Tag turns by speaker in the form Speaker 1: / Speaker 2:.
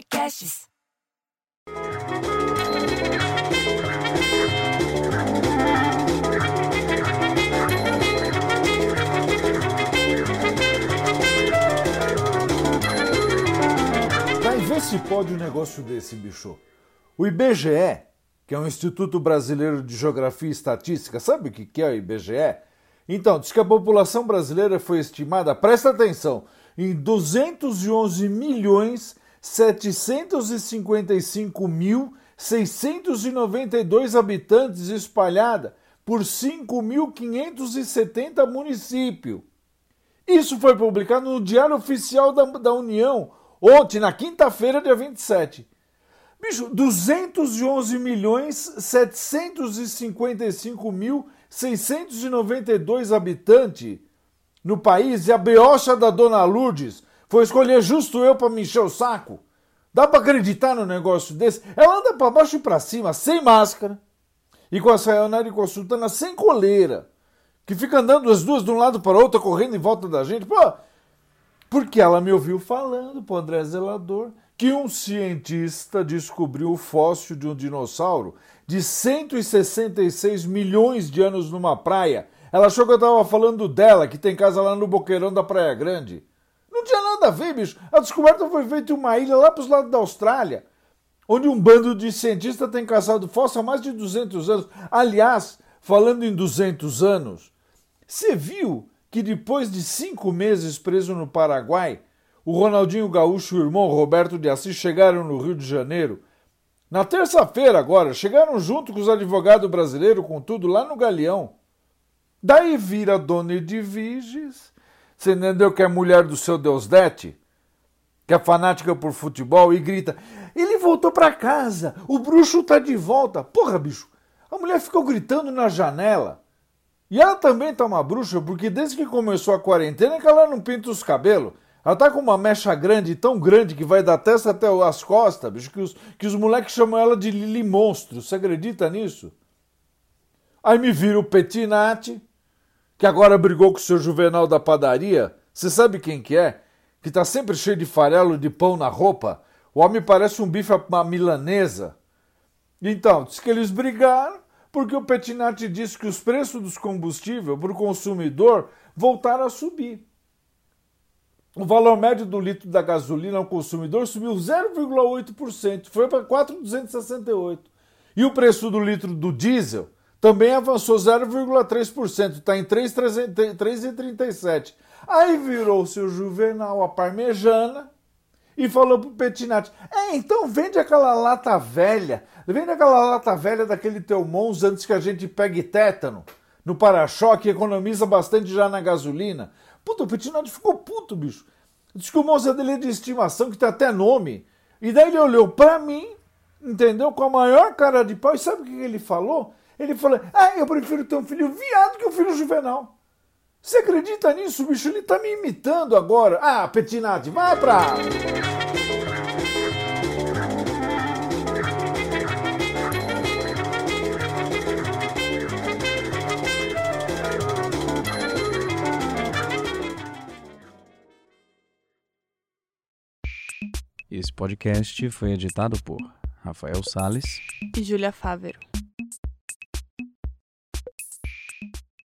Speaker 1: Podcasts.
Speaker 2: Vai ver se pode um negócio desse, bicho. O IBGE, que é o Instituto Brasileiro de Geografia e Estatística, sabe o que que é o IBGE? Então, diz que a população brasileira foi estimada, presta atenção, em 211 milhões 755 mil 692 habitantes espalhada por 5.570 municípios. Isso foi publicado no Diário Oficial da, da União, ontem, na quinta-feira, dia 27. Bicho, 211 milhões 755 mil 692 habitantes no país e a beocha da Dona Lourdes foi escolher justo eu para me encher o saco. Dá para acreditar no negócio desse? Ela anda para baixo e para cima, sem máscara, e com a sayonara e com a sultana sem coleira, que fica andando as duas de um lado para o outro, correndo em volta da gente. Pô, porque ela me ouviu falando, pro André Zelador, que um cientista descobriu o fóssil de um dinossauro de 166 milhões de anos numa praia. Ela achou que eu estava falando dela, que tem casa lá no Boqueirão da Praia Grande. Nada a ver, bicho. A descoberta foi feita em uma ilha lá para os lados da Austrália, onde um bando de cientistas tem caçado fóssil há mais de 200 anos. Aliás, falando em 200 anos, você viu que depois de cinco meses preso no Paraguai, o Ronaldinho Gaúcho e o irmão Roberto de Assis chegaram no Rio de Janeiro. Na terça-feira, agora, chegaram junto com os advogados brasileiros, com tudo, lá no Galeão. Daí vira Dona Edviges, você entendeu que é mulher do seu Deusdete, que é fanática por futebol, e grita: Ele voltou para casa, o bruxo tá de volta. Porra, bicho, a mulher ficou gritando na janela. E ela também tá uma bruxa, porque desde que começou a quarentena é que ela não pinta os cabelos. Ela tá com uma mecha grande, tão grande, que vai da testa até as costas, bicho, que os, que os moleques chamam ela de Lili Monstro. Você acredita nisso? Aí me vira o Petinati, que agora brigou com o seu Juvenal da padaria. Você sabe quem que é? Que tá sempre cheio de farelo de pão na roupa. O homem parece um bife uma milanesa. Então, diz que eles brigaram porque o Petinati disse que os preços dos combustíveis para o consumidor voltaram a subir. O valor médio do litro da gasolina ao consumidor subiu 0,8%, foi para 4,268. E o preço do litro do diesel também avançou 0,3%, está em 3,37. Aí virou seu Juvenal a parmejana e falou pro Petinati: É, então vende aquela lata velha, vende aquela lata velha daquele teu Monza antes que a gente pegue tétano no para-choque economiza bastante já na gasolina. Puta, o Petinati ficou puto, bicho. Diz que o Monza dele é de estimação, que tem até nome. E daí ele olhou pra mim, entendeu? Com a maior cara de pau. E sabe o que ele falou? Ele falou: Ah, eu prefiro ter um filho viado que um filho juvenal. Você acredita nisso, bicho? Ele tá me imitando agora. Ah, Petinati, vai pra.
Speaker 3: Esse podcast foi editado por Rafael Sales
Speaker 4: e Júlia Fávero.